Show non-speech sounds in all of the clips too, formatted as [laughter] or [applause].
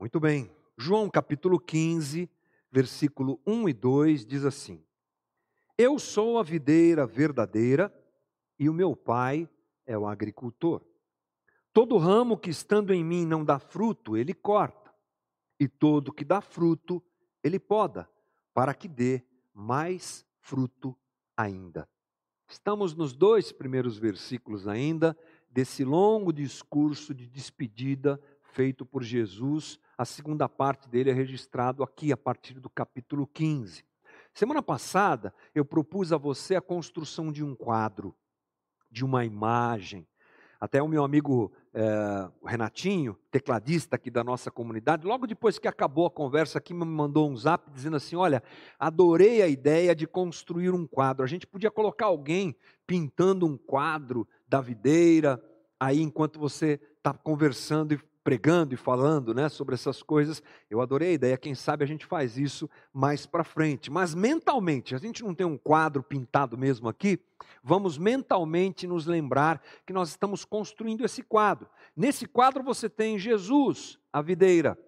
Muito bem. João capítulo 15, versículo 1 e 2 diz assim: Eu sou a videira verdadeira e o meu pai é o agricultor. Todo ramo que estando em mim não dá fruto, ele corta, e todo que dá fruto, ele poda, para que dê mais fruto ainda. Estamos nos dois primeiros versículos ainda desse longo discurso de despedida feito por Jesus a segunda parte dele é registrado aqui a partir do capítulo 15. Semana passada eu propus a você a construção de um quadro, de uma imagem. Até o meu amigo é, Renatinho, tecladista aqui da nossa comunidade, logo depois que acabou a conversa aqui, me mandou um zap dizendo assim: Olha, adorei a ideia de construir um quadro. A gente podia colocar alguém pintando um quadro da videira, aí enquanto você está conversando e pregando e falando né, sobre essas coisas. Eu adorei a ideia, quem sabe a gente faz isso mais para frente. Mas mentalmente, a gente não tem um quadro pintado mesmo aqui, vamos mentalmente nos lembrar que nós estamos construindo esse quadro. Nesse quadro você tem Jesus, a videira.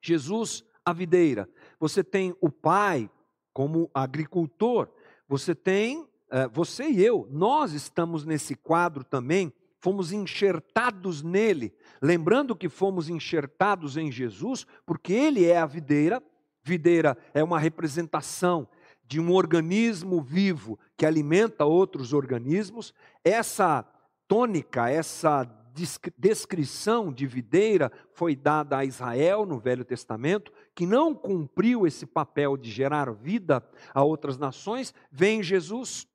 Jesus, a videira. Você tem o Pai como agricultor. Você tem, eh, você e eu, nós estamos nesse quadro também fomos enxertados nele, lembrando que fomos enxertados em Jesus, porque ele é a videira. Videira é uma representação de um organismo vivo que alimenta outros organismos. Essa tônica, essa descrição de videira foi dada a Israel no Velho Testamento, que não cumpriu esse papel de gerar vida a outras nações. Vem Jesus,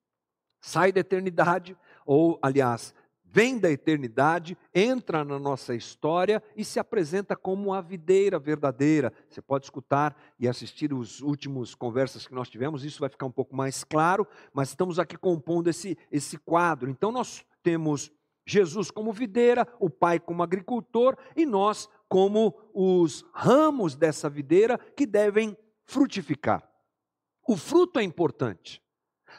sai da eternidade, ou, aliás, vem da eternidade, entra na nossa história e se apresenta como a videira verdadeira. Você pode escutar e assistir os últimos conversas que nós tivemos, isso vai ficar um pouco mais claro, mas estamos aqui compondo esse, esse quadro. Então nós temos Jesus como videira, o Pai como agricultor e nós como os ramos dessa videira que devem frutificar. O fruto é importante.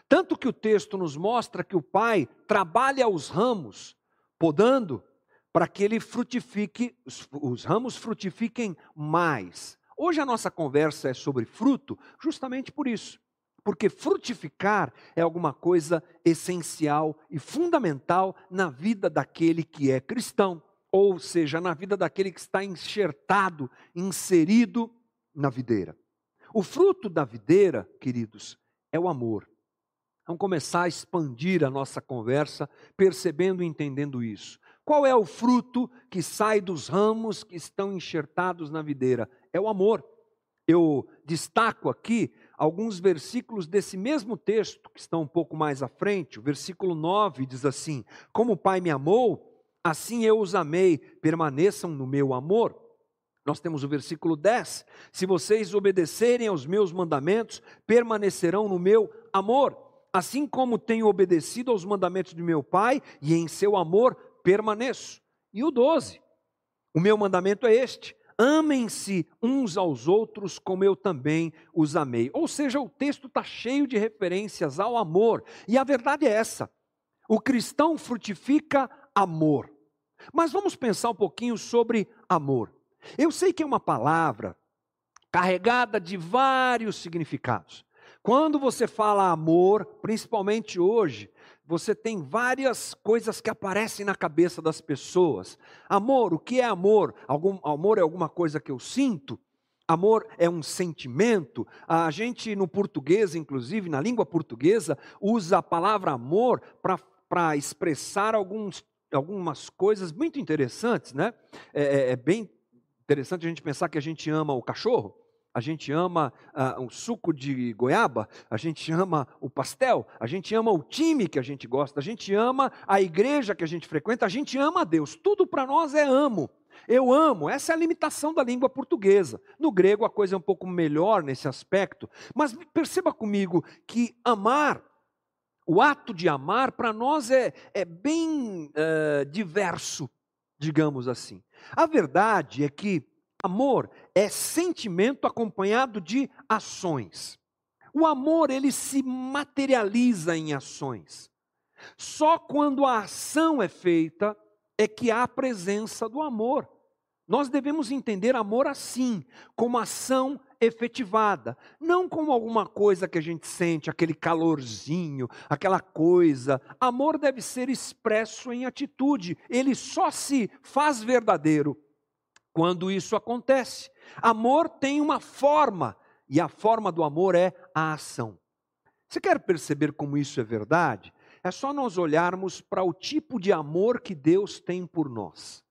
Tanto que o texto nos mostra que o pai trabalha os ramos, podando, para que ele frutifique, os, os ramos frutifiquem mais. Hoje a nossa conversa é sobre fruto, justamente por isso. Porque frutificar é alguma coisa essencial e fundamental na vida daquele que é cristão, ou seja, na vida daquele que está enxertado, inserido na videira. O fruto da videira, queridos, é o amor. Vamos começar a expandir a nossa conversa, percebendo e entendendo isso. Qual é o fruto que sai dos ramos que estão enxertados na videira? É o amor. Eu destaco aqui alguns versículos desse mesmo texto, que estão um pouco mais à frente. O versículo 9 diz assim: Como o Pai me amou, assim eu os amei, permaneçam no meu amor. Nós temos o versículo 10: Se vocês obedecerem aos meus mandamentos, permanecerão no meu amor assim como tenho obedecido aos mandamentos de meu Pai, e em seu amor permaneço. E o 12, o meu mandamento é este: amem-se uns aos outros como eu também os amei. Ou seja, o texto está cheio de referências ao amor, e a verdade é essa: o cristão frutifica amor. Mas vamos pensar um pouquinho sobre amor. Eu sei que é uma palavra carregada de vários significados. Quando você fala amor, principalmente hoje, você tem várias coisas que aparecem na cabeça das pessoas. Amor, o que é amor? Algum, amor é alguma coisa que eu sinto? Amor é um sentimento. A gente, no português, inclusive, na língua portuguesa, usa a palavra amor para expressar alguns, algumas coisas muito interessantes, né? É, é, é bem interessante a gente pensar que a gente ama o cachorro a gente ama uh, um suco de goiaba, a gente ama o pastel, a gente ama o time que a gente gosta, a gente ama a igreja que a gente frequenta, a gente ama a Deus. Tudo para nós é amo. Eu amo, essa é a limitação da língua portuguesa. No grego a coisa é um pouco melhor nesse aspecto, mas perceba comigo que amar, o ato de amar, para nós é, é bem uh, diverso, digamos assim. A verdade é que Amor é sentimento acompanhado de ações. O amor, ele se materializa em ações. Só quando a ação é feita é que há a presença do amor. Nós devemos entender amor assim, como ação efetivada, não como alguma coisa que a gente sente, aquele calorzinho, aquela coisa. Amor deve ser expresso em atitude, ele só se faz verdadeiro quando isso acontece. Amor tem uma forma, e a forma do amor é a ação. Você quer perceber como isso é verdade? É só nós olharmos para o tipo de amor que Deus tem por nós.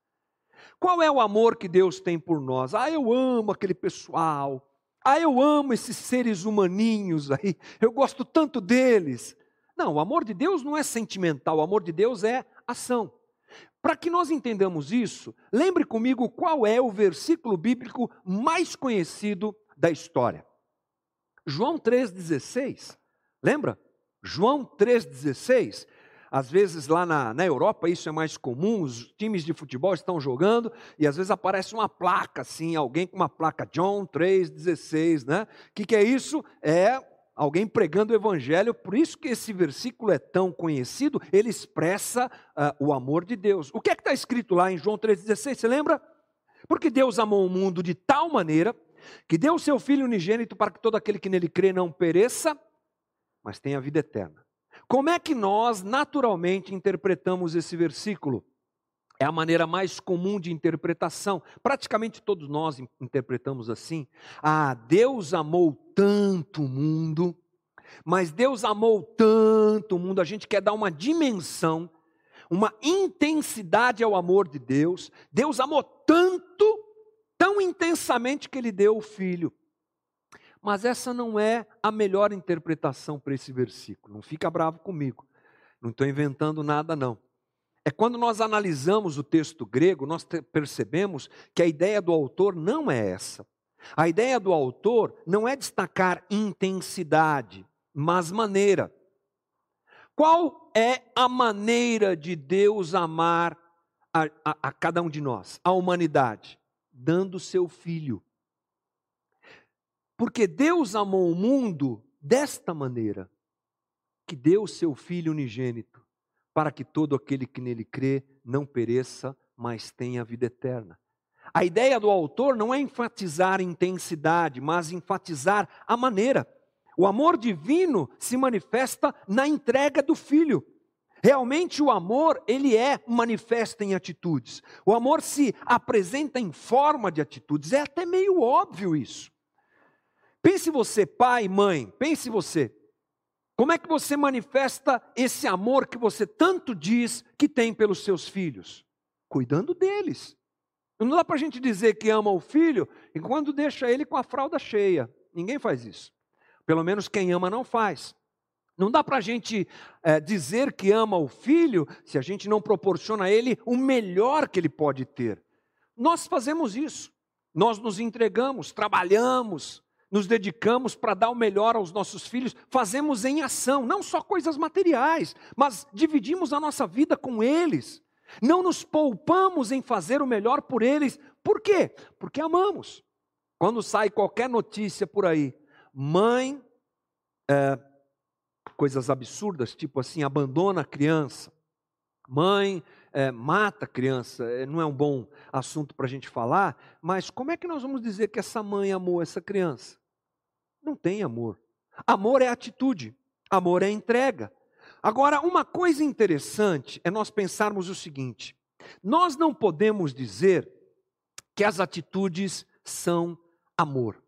Qual é o amor que Deus tem por nós? Ah, eu amo aquele pessoal. Ah, eu amo esses seres humaninhos aí. Eu gosto tanto deles. Não, o amor de Deus não é sentimental, o amor de Deus é ação. Para que nós entendamos isso, lembre comigo qual é o versículo bíblico mais conhecido da história. João 3,16. Lembra? João 3,16 às vezes lá na, na Europa isso é mais comum, os times de futebol estão jogando e às vezes aparece uma placa assim, alguém com uma placa John 3,16, né? O que, que é isso? É alguém pregando o evangelho, por isso que esse versículo é tão conhecido, ele expressa uh, o amor de Deus. O que é que está escrito lá em João 3,16? Você lembra? Porque Deus amou o mundo de tal maneira que deu o seu Filho unigênito para que todo aquele que nele crê não pereça, mas tenha vida eterna. Como é que nós naturalmente interpretamos esse versículo? É a maneira mais comum de interpretação. Praticamente todos nós interpretamos assim. Ah, Deus amou tanto o mundo, mas Deus amou tanto o mundo, a gente quer dar uma dimensão, uma intensidade ao amor de Deus. Deus amou tanto, tão intensamente que ele deu o filho. Mas essa não é a melhor interpretação para esse versículo. Não fica bravo comigo. Não estou inventando nada, não. É quando nós analisamos o texto grego, nós percebemos que a ideia do autor não é essa. A ideia do autor não é destacar intensidade, mas maneira. Qual é a maneira de Deus amar a, a, a cada um de nós, a humanidade? Dando seu filho. Porque Deus amou o mundo desta maneira, que deu seu Filho unigênito, para que todo aquele que nele crê não pereça, mas tenha vida eterna. A ideia do autor não é enfatizar intensidade, mas enfatizar a maneira. O amor divino se manifesta na entrega do filho. Realmente o amor, ele é manifesto em atitudes. O amor se apresenta em forma de atitudes. É até meio óbvio isso. Pense você, pai, mãe, pense você. Como é que você manifesta esse amor que você tanto diz que tem pelos seus filhos? Cuidando deles. Não dá para a gente dizer que ama o filho enquanto deixa ele com a fralda cheia. Ninguém faz isso. Pelo menos quem ama não faz. Não dá para a gente é, dizer que ama o filho se a gente não proporciona a ele o melhor que ele pode ter. Nós fazemos isso. Nós nos entregamos, trabalhamos, nos dedicamos para dar o melhor aos nossos filhos, fazemos em ação, não só coisas materiais, mas dividimos a nossa vida com eles. Não nos poupamos em fazer o melhor por eles. Por quê? Porque amamos. Quando sai qualquer notícia por aí, mãe, é, coisas absurdas, tipo assim, abandona a criança, mãe é, mata criança, é, não é um bom assunto para a gente falar, mas como é que nós vamos dizer que essa mãe amou essa criança? Não tem amor. Amor é atitude, amor é entrega. Agora, uma coisa interessante é nós pensarmos o seguinte: nós não podemos dizer que as atitudes são amor.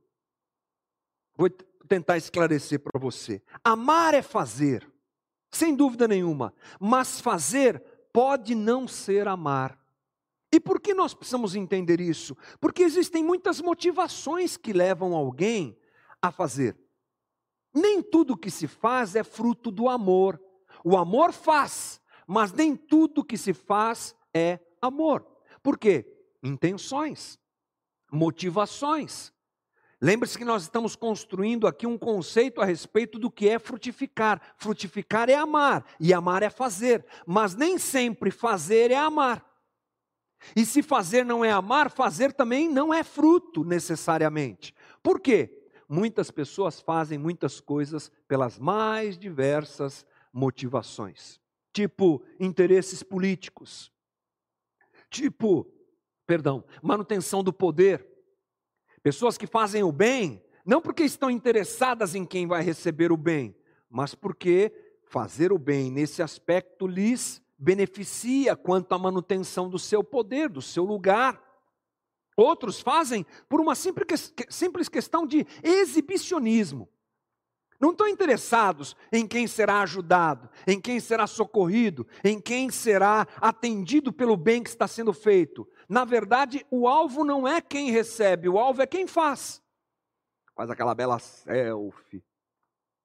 Vou tentar esclarecer para você. Amar é fazer, sem dúvida nenhuma, mas fazer pode não ser amar. E por que nós precisamos entender isso? Porque existem muitas motivações que levam alguém a fazer. Nem tudo que se faz é fruto do amor. O amor faz, mas nem tudo que se faz é amor. Por quê? Intenções, motivações. Lembre-se que nós estamos construindo aqui um conceito a respeito do que é frutificar. Frutificar é amar, e amar é fazer, mas nem sempre fazer é amar. E se fazer não é amar, fazer também não é fruto necessariamente. Por quê? muitas pessoas fazem muitas coisas pelas mais diversas motivações, tipo interesses políticos, tipo perdão, manutenção do poder. Pessoas que fazem o bem, não porque estão interessadas em quem vai receber o bem, mas porque fazer o bem nesse aspecto lhes beneficia quanto à manutenção do seu poder, do seu lugar. Outros fazem por uma simples, questão de exibicionismo. Não estão interessados em quem será ajudado, em quem será socorrido, em quem será atendido pelo bem que está sendo feito. Na verdade, o alvo não é quem recebe, o alvo é quem faz. Faz aquela bela selfie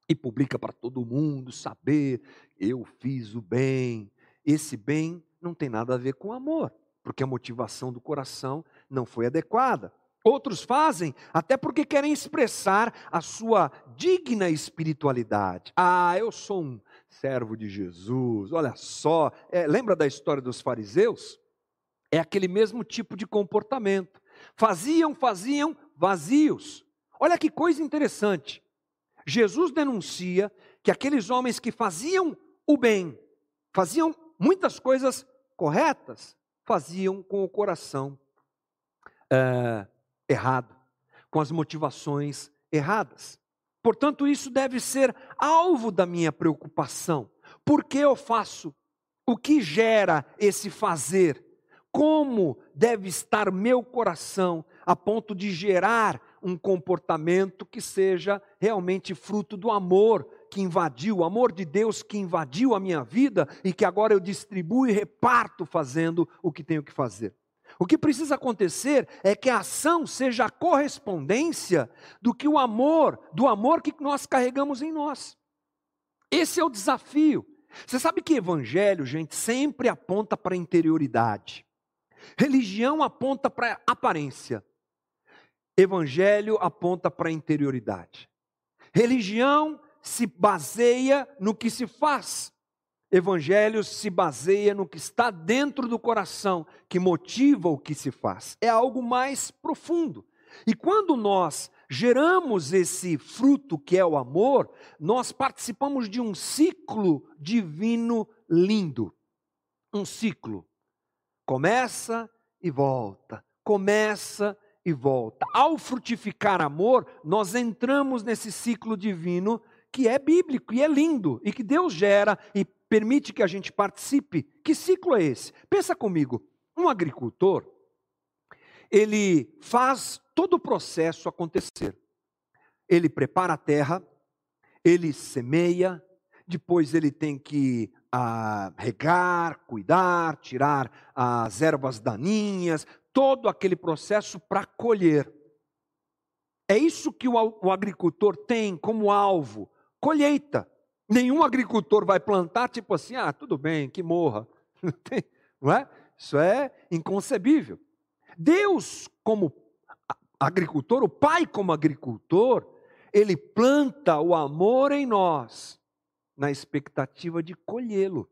e publica para todo mundo saber: eu fiz o bem. Esse bem não tem nada a ver com amor, porque a motivação do coração não foi adequada. Outros fazem até porque querem expressar a sua digna espiritualidade. Ah, eu sou um servo de Jesus, olha só. É, lembra da história dos fariseus? É aquele mesmo tipo de comportamento. Faziam, faziam vazios. Olha que coisa interessante. Jesus denuncia que aqueles homens que faziam o bem, faziam muitas coisas corretas, faziam com o coração é, errado, com as motivações erradas. Portanto, isso deve ser alvo da minha preocupação. Por que eu faço? O que gera esse fazer? Como deve estar meu coração a ponto de gerar um comportamento que seja realmente fruto do amor que invadiu, o amor de Deus que invadiu a minha vida e que agora eu distribuo e reparto fazendo o que tenho que fazer. O que precisa acontecer é que a ação seja a correspondência do que o amor, do amor que nós carregamos em nós. Esse é o desafio. Você sabe que evangelho, gente, sempre aponta para a interioridade. Religião aponta para aparência. Evangelho aponta para interioridade. Religião se baseia no que se faz. Evangelho se baseia no que está dentro do coração, que motiva o que se faz. É algo mais profundo. E quando nós geramos esse fruto que é o amor, nós participamos de um ciclo divino lindo. Um ciclo. Começa e volta, começa e volta. Ao frutificar amor, nós entramos nesse ciclo divino que é bíblico e é lindo e que Deus gera e permite que a gente participe. Que ciclo é esse? Pensa comigo. Um agricultor, ele faz todo o processo acontecer. Ele prepara a terra, ele semeia, depois ele tem que ah, regar, cuidar, tirar as ervas daninhas, todo aquele processo para colher. É isso que o, agricultor tem como alvo: colheita. Nenhum agricultor vai plantar tipo assim, ah, tudo bem, que morra. [laughs] Não é? Isso é inconcebível. Deus, como agricultor, o Pai, como agricultor, ele planta o amor em nós, na expectativa de colhê-lo.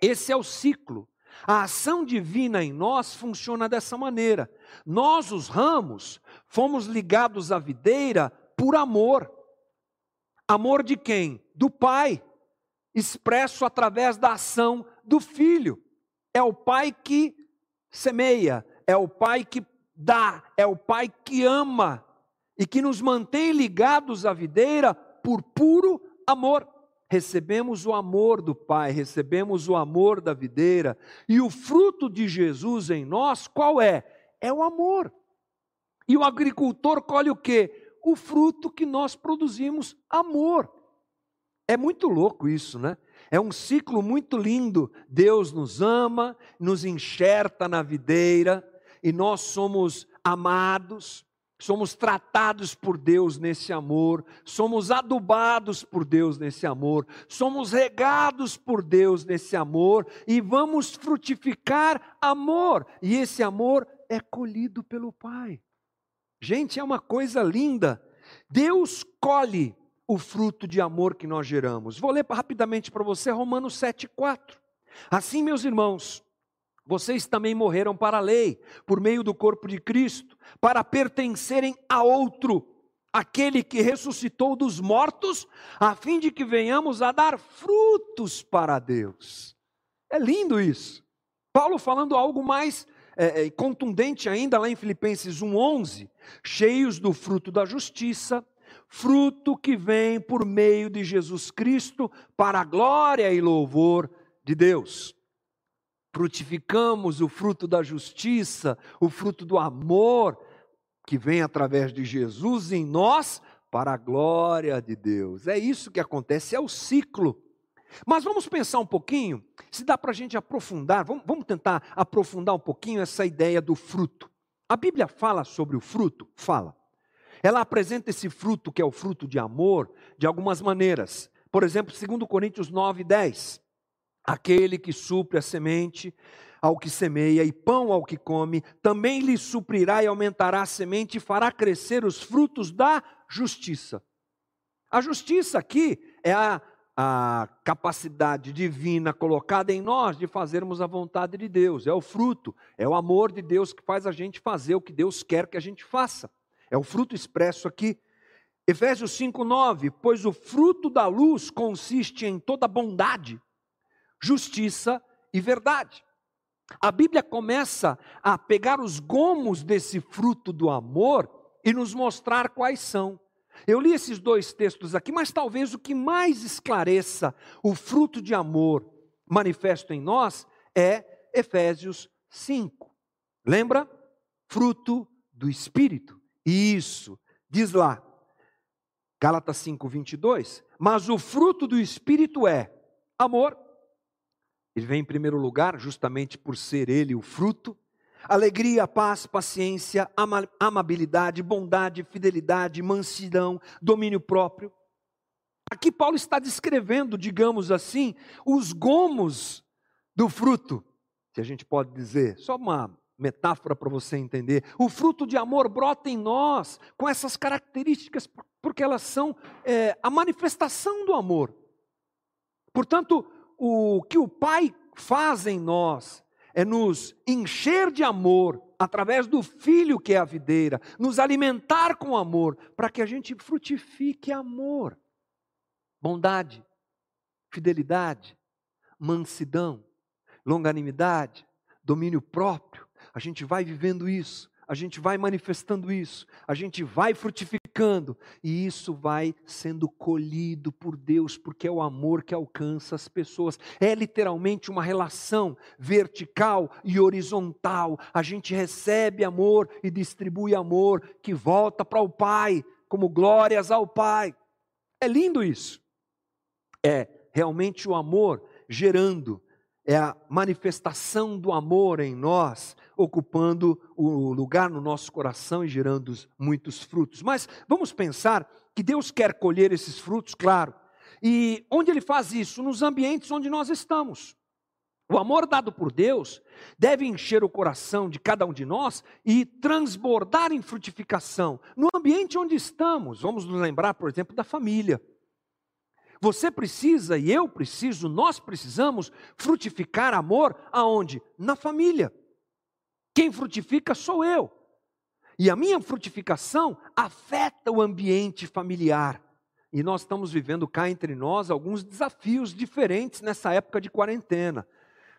Esse é o ciclo. A ação divina em nós funciona dessa maneira. Nós, os ramos, fomos ligados à videira por amor. Amor de quem? Do Pai, expresso através da ação do Filho. É o Pai que semeia, é o Pai que dá, é o Pai que ama e que nos mantém ligados à videira por puro amor. Recebemos o amor do Pai, recebemos o amor da videira, e o fruto de Jesus em nós, qual é? É o amor. E o agricultor colhe o quê? o fruto que nós produzimos, amor. É muito louco isso, né? É um ciclo muito lindo. Deus nos ama, nos enxerta na videira e nós somos amados, somos tratados por Deus nesse amor, somos adubados por Deus nesse amor, somos regados por Deus nesse amor e vamos frutificar amor, e esse amor é colhido pelo Pai. Gente, é uma coisa linda. Deus colhe o fruto de amor que nós geramos. Vou ler rapidamente para você Romanos 7,4. Assim, meus irmãos, vocês também morreram para a lei, por meio do corpo de Cristo, para pertencerem a outro, aquele que ressuscitou dos mortos, a fim de que venhamos a dar frutos para Deus. É lindo isso. Paulo falando algo mais é, é, contundente ainda lá em Filipenses 1,11: cheios do fruto da justiça, fruto que vem por meio de Jesus Cristo para a glória e louvor de Deus. Frutificamos o fruto da justiça, o fruto do amor que vem através de Jesus em nós para a glória de Deus. É isso que acontece, é o ciclo. Mas vamos pensar um pouquinho, se dá para a gente aprofundar, vamos, vamos tentar aprofundar um pouquinho essa ideia do fruto. A Bíblia fala sobre o fruto? Fala. Ela apresenta esse fruto, que é o fruto de amor, de algumas maneiras. Por exemplo, 2 Coríntios 9, 10. Aquele que supre a semente ao que semeia e pão ao que come, também lhe suprirá e aumentará a semente e fará crescer os frutos da justiça. A justiça aqui é a, a capacidade divina colocada em nós de fazermos a vontade de Deus, é o fruto, é o amor de Deus que faz a gente fazer o que Deus quer que a gente faça. É o fruto expresso aqui. Efésios 5:9, pois o fruto da luz consiste em toda bondade, justiça e verdade. A Bíblia começa a pegar os gomos desse fruto do amor e nos mostrar quais são. Eu li esses dois textos aqui, mas talvez o que mais esclareça o fruto de amor manifesto em nós é Efésios 5. Lembra? Fruto do Espírito. Isso, diz lá, Gálatas 5, 22. Mas o fruto do Espírito é amor. Ele vem em primeiro lugar, justamente por ser ele o fruto alegria, paz, paciência, amabilidade, bondade, fidelidade, mansidão, domínio próprio. Aqui Paulo está descrevendo, digamos assim, os gomos do fruto, se a gente pode dizer, só uma metáfora para você entender. O fruto de amor brota em nós com essas características, porque elas são é, a manifestação do amor. Portanto, o que o Pai faz em nós é nos encher de amor através do Filho que é a videira, nos alimentar com amor, para que a gente frutifique amor, bondade, fidelidade, mansidão, longanimidade, domínio próprio. A gente vai vivendo isso a gente vai manifestando isso, a gente vai frutificando, e isso vai sendo colhido por Deus, porque é o amor que alcança as pessoas. É literalmente uma relação vertical e horizontal. A gente recebe amor e distribui amor que volta para o Pai, como glórias ao Pai. É lindo isso. É realmente o amor gerando é a manifestação do amor em nós, ocupando o lugar no nosso coração e gerando muitos frutos. Mas vamos pensar que Deus quer colher esses frutos, claro. E onde Ele faz isso? Nos ambientes onde nós estamos. O amor dado por Deus deve encher o coração de cada um de nós e transbordar em frutificação no ambiente onde estamos. Vamos nos lembrar, por exemplo, da família. Você precisa e eu preciso, nós precisamos frutificar amor aonde? Na família. Quem frutifica sou eu. E a minha frutificação afeta o ambiente familiar. E nós estamos vivendo cá entre nós alguns desafios diferentes nessa época de quarentena.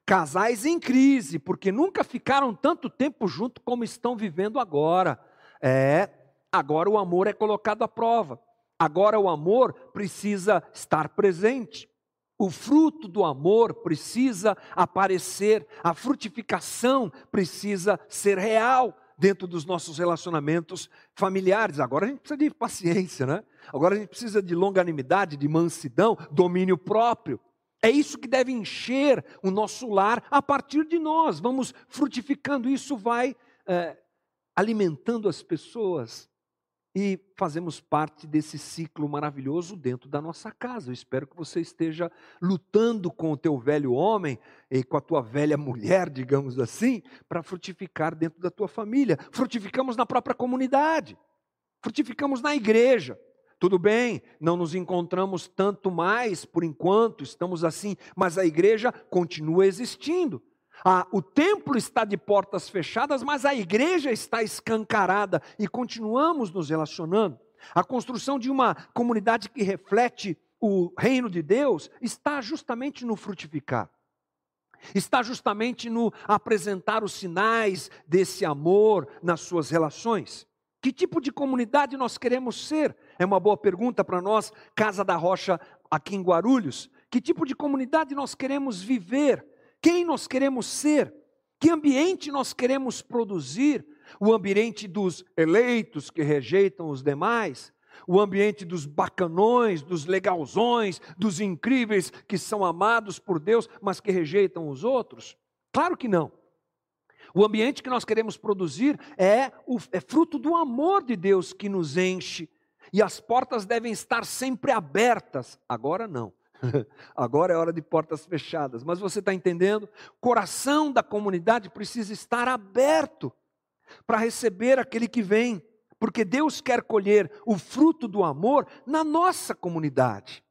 Casais em crise, porque nunca ficaram tanto tempo junto como estão vivendo agora. É, agora o amor é colocado à prova. Agora o amor precisa estar presente. O fruto do amor precisa aparecer, a frutificação precisa ser real dentro dos nossos relacionamentos familiares. Agora a gente precisa de paciência, né? Agora a gente precisa de longanimidade, de mansidão, domínio próprio. É isso que deve encher o nosso lar a partir de nós. Vamos frutificando, isso vai é, alimentando as pessoas e fazemos parte desse ciclo maravilhoso dentro da nossa casa. Eu espero que você esteja lutando com o teu velho homem e com a tua velha mulher, digamos assim, para frutificar dentro da tua família. Frutificamos na própria comunidade. Frutificamos na igreja. Tudo bem, não nos encontramos tanto mais por enquanto, estamos assim, mas a igreja continua existindo. Ah, o templo está de portas fechadas, mas a igreja está escancarada e continuamos nos relacionando. A construção de uma comunidade que reflete o reino de Deus está justamente no frutificar. Está justamente no apresentar os sinais desse amor nas suas relações. Que tipo de comunidade nós queremos ser? É uma boa pergunta para nós, Casa da Rocha, aqui em Guarulhos. Que tipo de comunidade nós queremos viver? Quem nós queremos ser? Que ambiente nós queremos produzir? O ambiente dos eleitos que rejeitam os demais? O ambiente dos bacanões, dos legalzões, dos incríveis que são amados por Deus, mas que rejeitam os outros? Claro que não. O ambiente que nós queremos produzir é, o, é fruto do amor de Deus que nos enche. E as portas devem estar sempre abertas. Agora não. [laughs] Agora é hora de portas fechadas. Mas você está entendendo? O coração da comunidade precisa estar aberto para receber aquele que vem. Porque Deus quer colher o fruto do amor na nossa comunidade.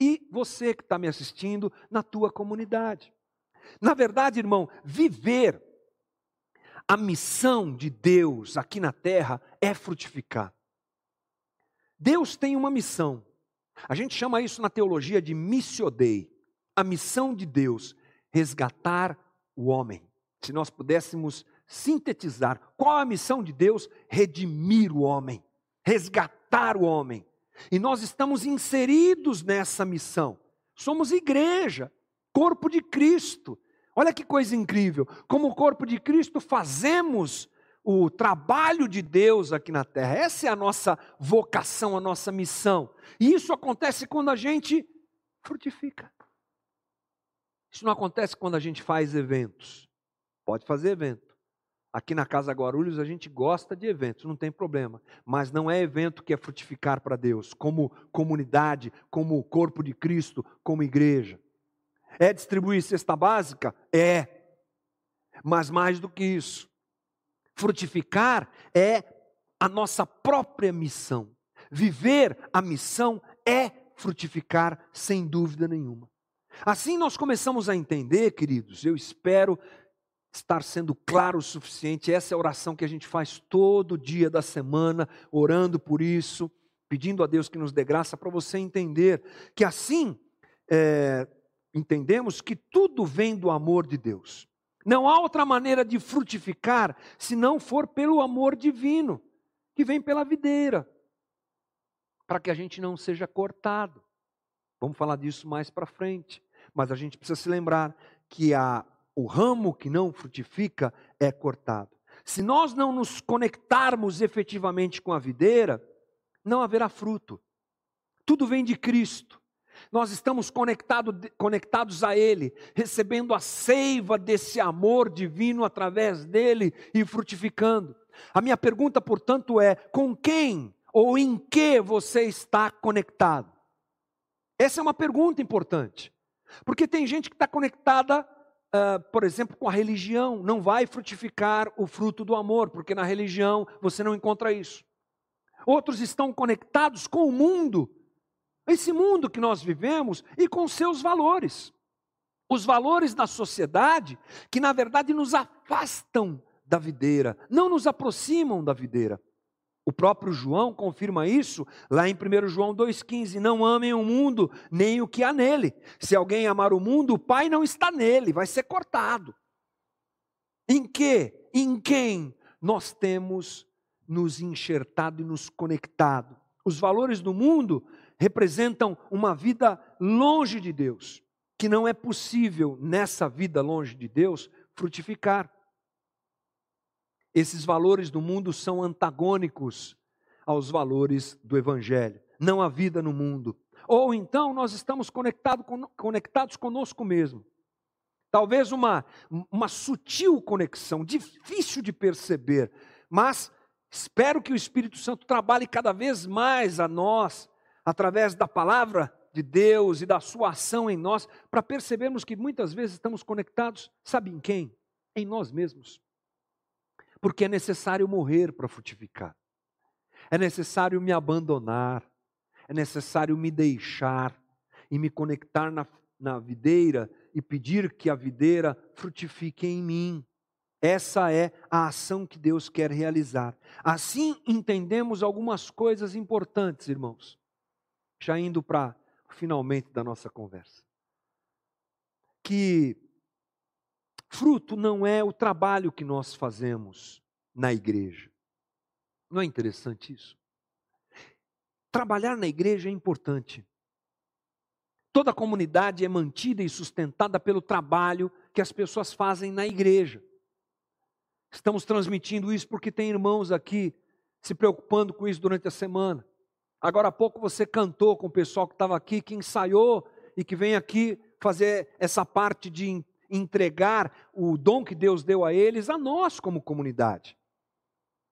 E você que está me assistindo, na tua comunidade. Na verdade, irmão, viver a missão de Deus aqui na terra é frutificar. Deus tem uma missão. A gente chama isso na teologia de missio dei. A missão de Deus, resgatar o homem. Se nós pudéssemos sintetizar, qual a missão de Deus? Redimir o homem, resgatar o homem. E nós estamos inseridos nessa missão. Somos igreja, corpo de Cristo. Olha que coisa incrível. Como corpo de Cristo, fazemos o trabalho de Deus aqui na terra. Essa é a nossa vocação, a nossa missão. E isso acontece quando a gente frutifica. Isso não acontece quando a gente faz eventos. Pode fazer evento. Aqui na Casa Guarulhos a gente gosta de eventos, não tem problema. Mas não é evento que é frutificar para Deus, como comunidade, como corpo de Cristo, como igreja. É distribuir cesta básica? É. Mas mais do que isso, frutificar é a nossa própria missão. Viver a missão é frutificar, sem dúvida nenhuma. Assim nós começamos a entender, queridos, eu espero estar sendo claro o suficiente. Essa é a oração que a gente faz todo dia da semana, orando por isso, pedindo a Deus que nos dê graça para você entender que assim é, entendemos que tudo vem do amor de Deus. Não há outra maneira de frutificar se não for pelo amor divino, que vem pela videira, para que a gente não seja cortado. Vamos falar disso mais para frente. Mas a gente precisa se lembrar que a, o ramo que não frutifica é cortado. Se nós não nos conectarmos efetivamente com a videira, não haverá fruto. Tudo vem de Cristo nós estamos conectado, conectados a Ele, recebendo a seiva desse amor divino através dele e frutificando. A minha pergunta, portanto, é: com quem ou em que você está conectado? Essa é uma pergunta importante, porque tem gente que está conectada, uh, por exemplo, com a religião, não vai frutificar o fruto do amor, porque na religião você não encontra isso. Outros estão conectados com o mundo, esse mundo que nós vivemos e com seus valores. Os valores da sociedade que, na verdade, nos afastam da videira, não nos aproximam da videira. O próprio João confirma isso lá em 1 João 2,15: Não amem o mundo, nem o que há nele. Se alguém amar o mundo, o Pai não está nele, vai ser cortado. Em que, em quem nós temos nos enxertado e nos conectado? Os valores do mundo representam uma vida longe de Deus, que não é possível nessa vida longe de Deus frutificar. Esses valores do mundo são antagônicos aos valores do Evangelho. Não há vida no mundo. Ou então nós estamos conectado, conectados conosco mesmo. Talvez uma, uma sutil conexão, difícil de perceber, mas espero que o Espírito Santo trabalhe cada vez mais a nós através da palavra de Deus e da sua ação em nós, para percebermos que muitas vezes estamos conectados, sabe em quem? Em nós mesmos. Porque é necessário morrer para frutificar, é necessário me abandonar, é necessário me deixar e me conectar na, na videira e pedir que a videira frutifique em mim. Essa é a ação que Deus quer realizar. Assim entendemos algumas coisas importantes, irmãos já indo para finalmente da nossa conversa. Que Fruto não é o trabalho que nós fazemos na igreja. Não é interessante isso? Trabalhar na igreja é importante. Toda a comunidade é mantida e sustentada pelo trabalho que as pessoas fazem na igreja. Estamos transmitindo isso porque tem irmãos aqui se preocupando com isso durante a semana. Agora há pouco você cantou com o pessoal que estava aqui, que ensaiou e que vem aqui fazer essa parte de entregar o dom que Deus deu a eles a nós como comunidade.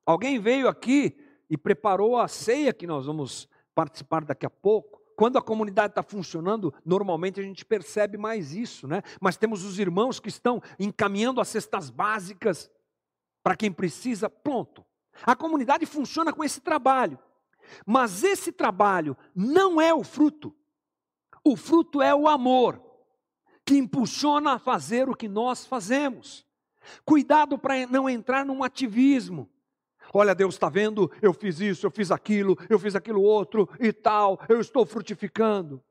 Alguém veio aqui e preparou a ceia que nós vamos participar daqui a pouco. Quando a comunidade está funcionando, normalmente a gente percebe mais isso, né? Mas temos os irmãos que estão encaminhando as cestas básicas para quem precisa, pronto. A comunidade funciona com esse trabalho. Mas esse trabalho não é o fruto. O fruto é o amor, que impulsiona a fazer o que nós fazemos. Cuidado para não entrar num ativismo. Olha, Deus está vendo, eu fiz isso, eu fiz aquilo, eu fiz aquilo outro e tal, eu estou frutificando.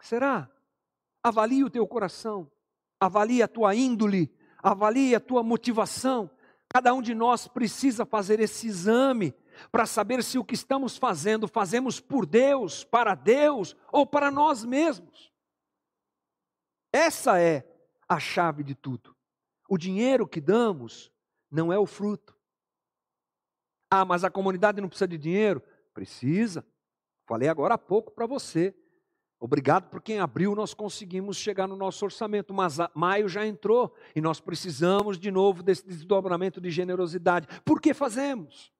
Será? Avalie o teu coração, avalie a tua índole, avalie a tua motivação. Cada um de nós precisa fazer esse exame para saber se o que estamos fazendo, fazemos por Deus, para Deus ou para nós mesmos. Essa é a chave de tudo. O dinheiro que damos não é o fruto. Ah, mas a comunidade não precisa de dinheiro? Precisa. Falei agora há pouco para você. Obrigado por quem abriu, nós conseguimos chegar no nosso orçamento, mas maio já entrou e nós precisamos de novo desse desdobramento de generosidade. Por que fazemos?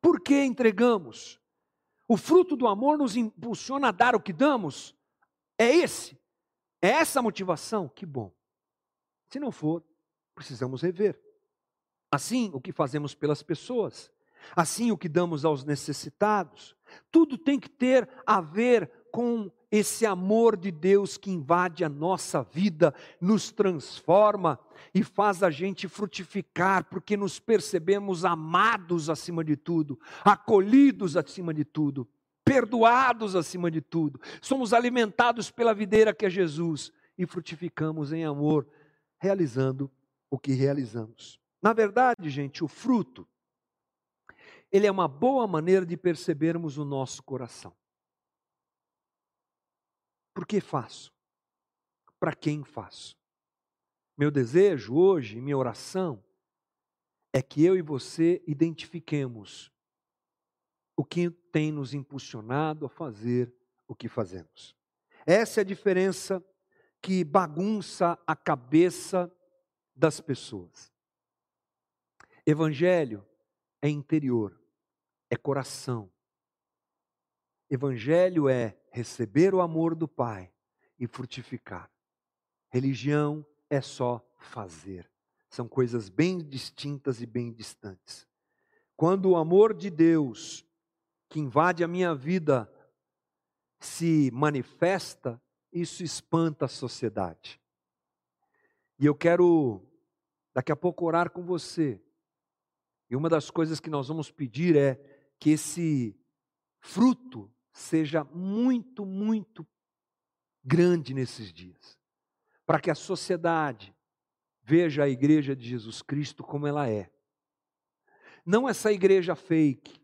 Por que entregamos? O fruto do amor nos impulsiona a dar o que damos? É esse? É essa a motivação? Que bom. Se não for, precisamos rever. Assim, o que fazemos pelas pessoas, assim, o que damos aos necessitados, tudo tem que ter a ver com esse amor de Deus que invade a nossa vida, nos transforma e faz a gente frutificar, porque nos percebemos amados acima de tudo, acolhidos acima de tudo, perdoados acima de tudo. Somos alimentados pela videira que é Jesus e frutificamos em amor, realizando o que realizamos. Na verdade, gente, o fruto ele é uma boa maneira de percebermos o nosso coração. Por que faço? Para quem faço? Meu desejo hoje, minha oração, é que eu e você identifiquemos o que tem nos impulsionado a fazer o que fazemos. Essa é a diferença que bagunça a cabeça das pessoas. Evangelho é interior, é coração. Evangelho é receber o amor do Pai e frutificar. Religião é só fazer. São coisas bem distintas e bem distantes. Quando o amor de Deus, que invade a minha vida, se manifesta, isso espanta a sociedade. E eu quero, daqui a pouco, orar com você. E uma das coisas que nós vamos pedir é que esse fruto seja muito, muito grande nesses dias, para que a sociedade veja a igreja de Jesus Cristo como ela é. Não essa igreja fake,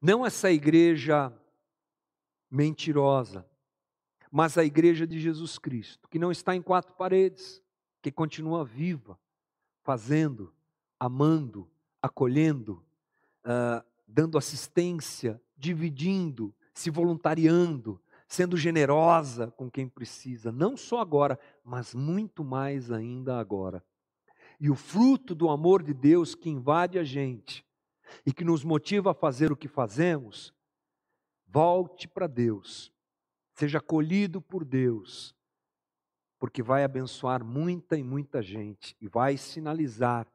não essa igreja mentirosa, mas a igreja de Jesus Cristo, que não está em quatro paredes, que continua viva, fazendo, amando, acolhendo, uh, dando assistência, dividindo, se voluntariando, sendo generosa com quem precisa, não só agora, mas muito mais ainda agora. E o fruto do amor de Deus que invade a gente e que nos motiva a fazer o que fazemos, volte para Deus, seja acolhido por Deus, porque vai abençoar muita e muita gente e vai sinalizar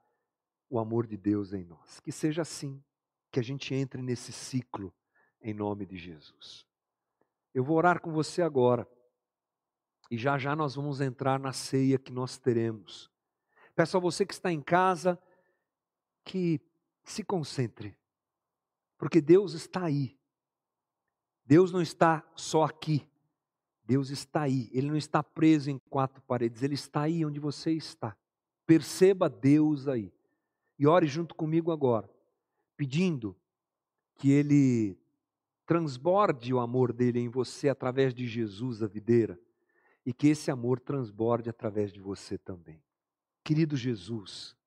o amor de Deus em nós. Que seja assim, que a gente entre nesse ciclo em nome de Jesus. Eu vou orar com você agora. E já já nós vamos entrar na ceia que nós teremos. Peço a você que está em casa que se concentre. Porque Deus está aí. Deus não está só aqui. Deus está aí, Ele não está preso em quatro paredes, Ele está aí onde você está. Perceba Deus aí. E ore junto comigo agora, pedindo que Ele transborde o amor dele em você através de Jesus, a videira, e que esse amor transborde através de você também. Querido Jesus,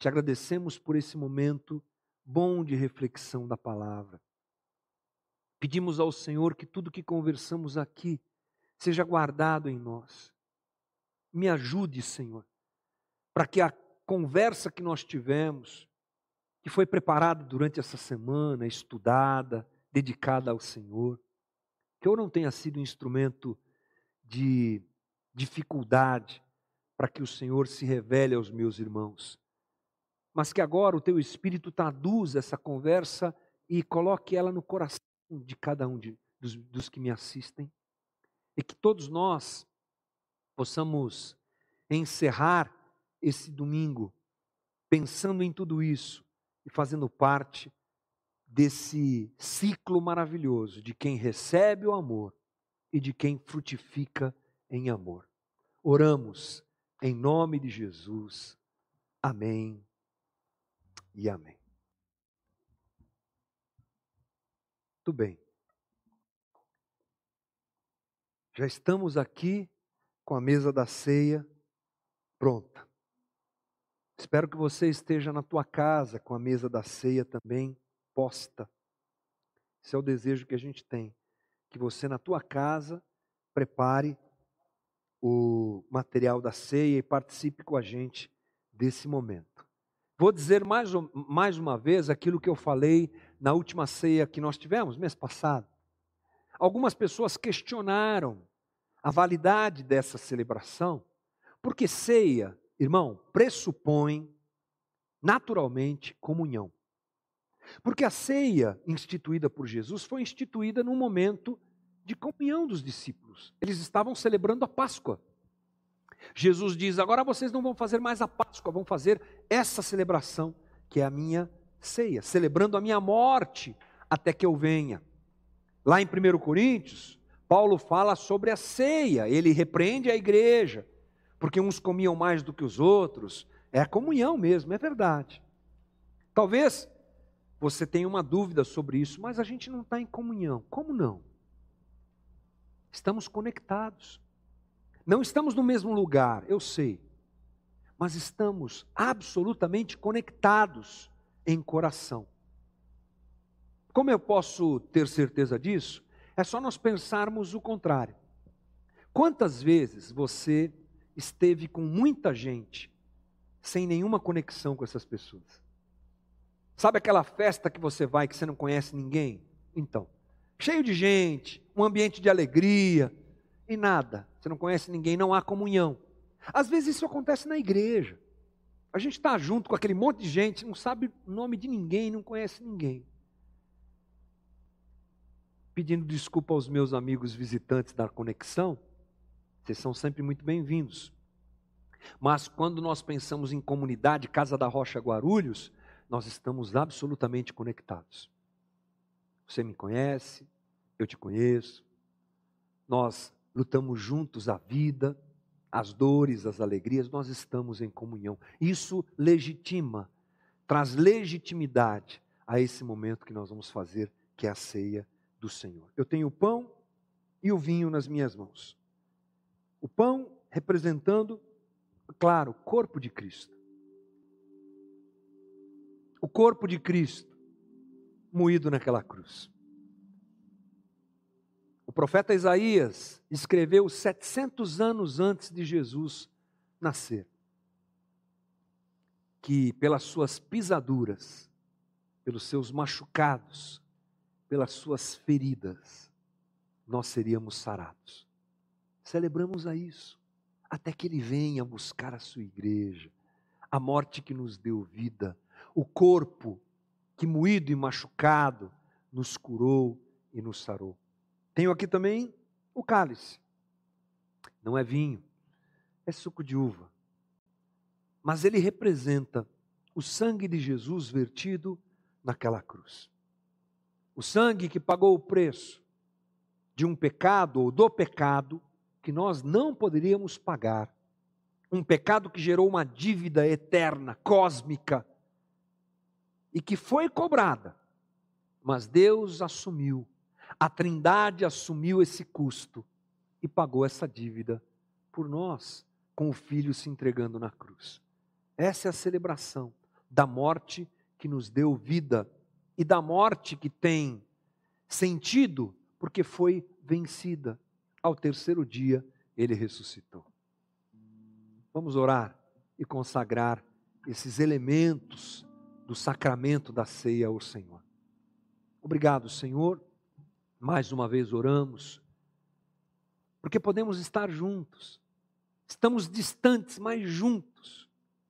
te agradecemos por esse momento bom de reflexão da palavra. Pedimos ao Senhor que tudo que conversamos aqui seja guardado em nós. Me ajude, Senhor, para que a conversa que nós tivemos, que foi preparada durante essa semana, estudada, dedicada ao Senhor, que eu não tenha sido instrumento de dificuldade para que o Senhor se revele aos meus irmãos, mas que agora o teu Espírito traduza essa conversa e coloque ela no coração de cada um de, dos, dos que me assistem, e que todos nós possamos encerrar esse domingo pensando em tudo isso e fazendo parte desse ciclo maravilhoso de quem recebe o amor e de quem frutifica em amor. Oramos em nome de Jesus. Amém e amém. Muito bem. Já estamos aqui com a mesa da ceia pronta. Espero que você esteja na tua casa com a mesa da ceia também posta. Esse é o desejo que a gente tem, que você na tua casa prepare o material da ceia e participe com a gente desse momento. Vou dizer mais, mais uma vez aquilo que eu falei na última ceia que nós tivemos, mês passado. Algumas pessoas questionaram a validade dessa celebração, porque ceia, irmão, pressupõe naturalmente comunhão. Porque a ceia instituída por Jesus foi instituída num momento de comunhão dos discípulos. Eles estavam celebrando a Páscoa. Jesus diz: agora vocês não vão fazer mais a Páscoa, vão fazer essa celebração, que é a minha ceia, celebrando a minha morte até que eu venha. Lá em 1 Coríntios, Paulo fala sobre a ceia, ele repreende a igreja, porque uns comiam mais do que os outros, é a comunhão mesmo, é verdade. Talvez você tenha uma dúvida sobre isso, mas a gente não está em comunhão. Como não? Estamos conectados. Não estamos no mesmo lugar, eu sei, mas estamos absolutamente conectados em coração. Como eu posso ter certeza disso? É só nós pensarmos o contrário. Quantas vezes você esteve com muita gente sem nenhuma conexão com essas pessoas? Sabe aquela festa que você vai que você não conhece ninguém? Então, cheio de gente, um ambiente de alegria e nada. Você não conhece ninguém, não há comunhão. Às vezes isso acontece na igreja. A gente está junto com aquele monte de gente, não sabe o nome de ninguém, não conhece ninguém. Pedindo desculpa aos meus amigos visitantes da conexão, vocês são sempre muito bem-vindos. Mas quando nós pensamos em comunidade Casa da Rocha Guarulhos, nós estamos absolutamente conectados. Você me conhece, eu te conheço, nós lutamos juntos a vida, as dores, as alegrias, nós estamos em comunhão. Isso legitima, traz legitimidade a esse momento que nós vamos fazer, que é a ceia do Senhor. Eu tenho o pão e o vinho nas minhas mãos. O pão representando, claro, o corpo de Cristo. O corpo de Cristo moído naquela cruz. O profeta Isaías escreveu 700 anos antes de Jesus nascer que pelas suas pisaduras, pelos seus machucados, pelas suas feridas, nós seríamos sarados. Celebramos a isso, até que Ele venha buscar a sua igreja, a morte que nos deu vida, o corpo que moído e machucado nos curou e nos sarou. Tenho aqui também o cálice. Não é vinho, é suco de uva. Mas ele representa o sangue de Jesus vertido naquela cruz. O sangue que pagou o preço de um pecado ou do pecado que nós não poderíamos pagar. Um pecado que gerou uma dívida eterna, cósmica, e que foi cobrada, mas Deus assumiu, a Trindade assumiu esse custo e pagou essa dívida por nós, com o Filho se entregando na cruz. Essa é a celebração da morte que nos deu vida e da morte que tem sentido porque foi vencida. Ao terceiro dia, ele ressuscitou. Vamos orar e consagrar esses elementos do sacramento da ceia ao Senhor. Obrigado, Senhor. Mais uma vez oramos, porque podemos estar juntos. Estamos distantes, mas juntos.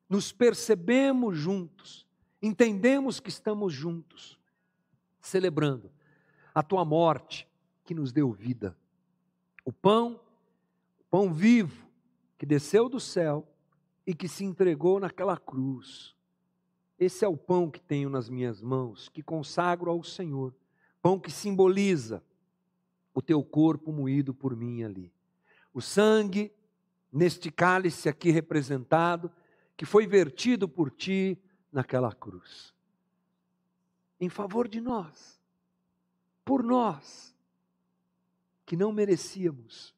Nos percebemos juntos. Entendemos que estamos juntos, celebrando a tua morte que nos deu vida. O pão, o pão vivo que desceu do céu e que se entregou naquela cruz. Esse é o pão que tenho nas minhas mãos, que consagro ao Senhor. Pão que simboliza o teu corpo moído por mim ali. O sangue, neste cálice aqui representado, que foi vertido por ti naquela cruz. Em favor de nós, por nós, que não merecíamos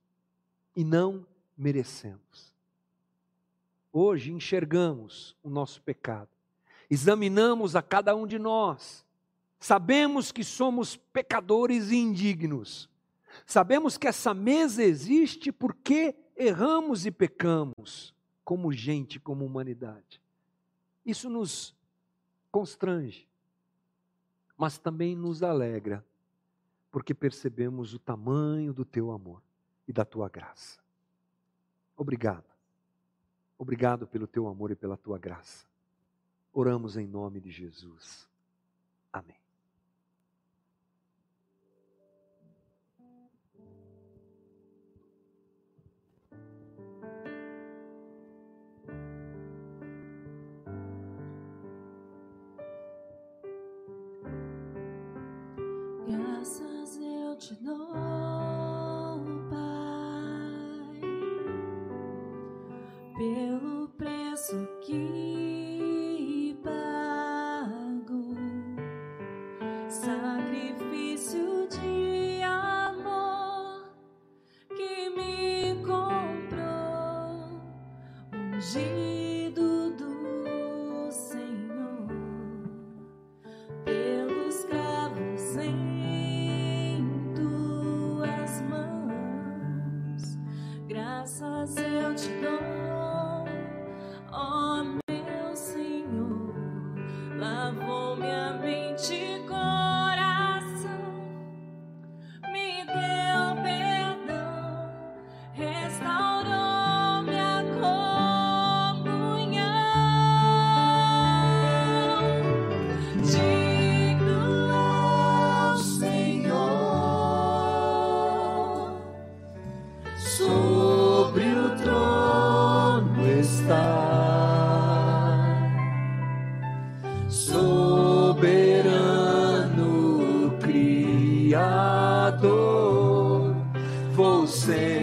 e não merecemos. Hoje enxergamos o nosso pecado, examinamos a cada um de nós, sabemos que somos pecadores e indignos, sabemos que essa mesa existe porque erramos e pecamos, como gente, como humanidade. Isso nos constrange, mas também nos alegra, porque percebemos o tamanho do teu amor e da tua graça. Obrigado. Obrigado pelo teu amor e pela tua graça. Oramos em nome de Jesus. Amém. Graças eu te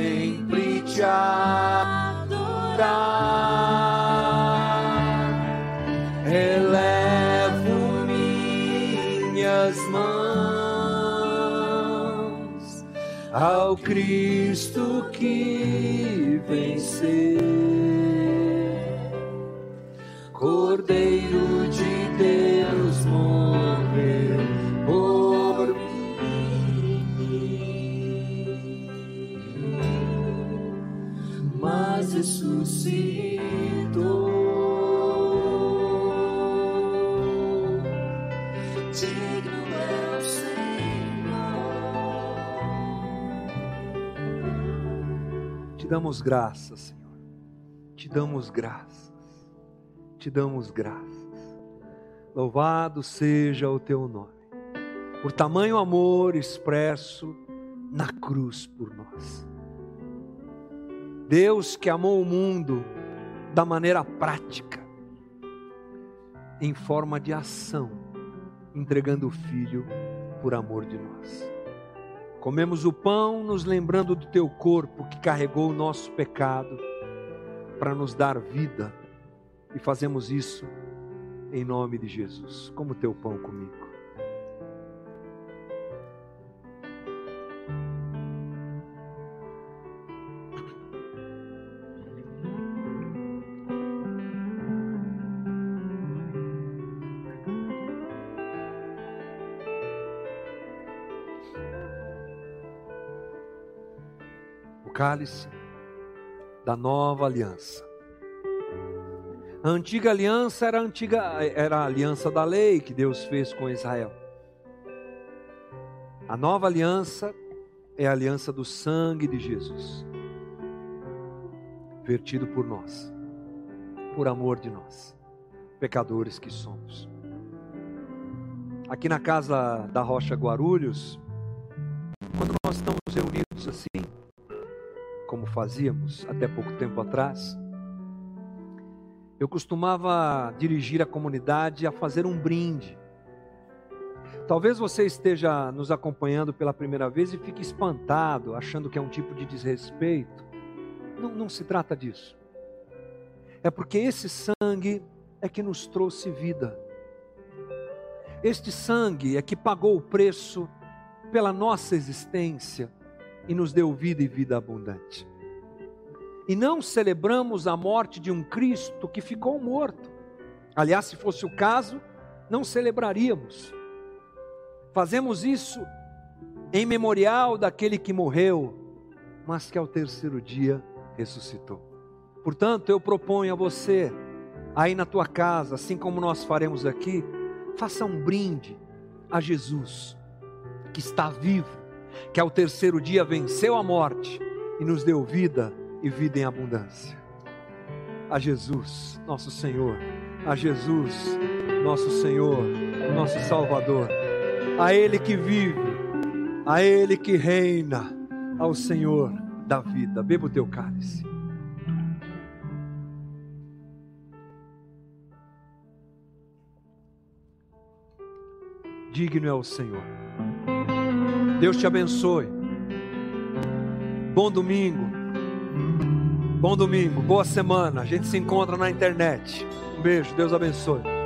sempre te adorar. Elevo minhas mãos ao Cristo que venceu, Cordeiro de Deus Te damos graças, Senhor. Te damos graças. Te damos graças. Louvado seja o teu nome, por tamanho amor expresso na cruz por nós. Deus que amou o mundo da maneira prática, em forma de ação, entregando o Filho por amor de nós. Comemos o pão nos lembrando do teu corpo que carregou o nosso pecado para nos dar vida. E fazemos isso em nome de Jesus. Como teu pão comigo. Cálice da nova aliança. A antiga aliança era a, antiga, era a aliança da lei que Deus fez com Israel. A nova aliança é a aliança do sangue de Jesus, vertido por nós, por amor de nós, pecadores que somos. Aqui na casa da Rocha Guarulhos, quando nós estamos reunidos assim, fazíamos até pouco tempo atrás, eu costumava dirigir a comunidade a fazer um brinde. Talvez você esteja nos acompanhando pela primeira vez e fique espantado, achando que é um tipo de desrespeito. Não, não se trata disso. É porque esse sangue é que nos trouxe vida. Este sangue é que pagou o preço pela nossa existência e nos deu vida e vida abundante. E não celebramos a morte de um Cristo que ficou morto. Aliás, se fosse o caso, não celebraríamos. Fazemos isso em memorial daquele que morreu, mas que ao terceiro dia ressuscitou. Portanto, eu proponho a você, aí na tua casa, assim como nós faremos aqui, faça um brinde a Jesus, que está vivo que ao terceiro dia venceu a morte e nos deu vida e vida em abundância. A Jesus, nosso Senhor, a Jesus, nosso Senhor, nosso Salvador, a Ele que vive, a Ele que reina, ao Senhor da vida. Beba o teu cálice. Digno é o Senhor. Deus te abençoe. Bom domingo. Bom domingo, boa semana. A gente se encontra na internet. Um beijo, Deus abençoe.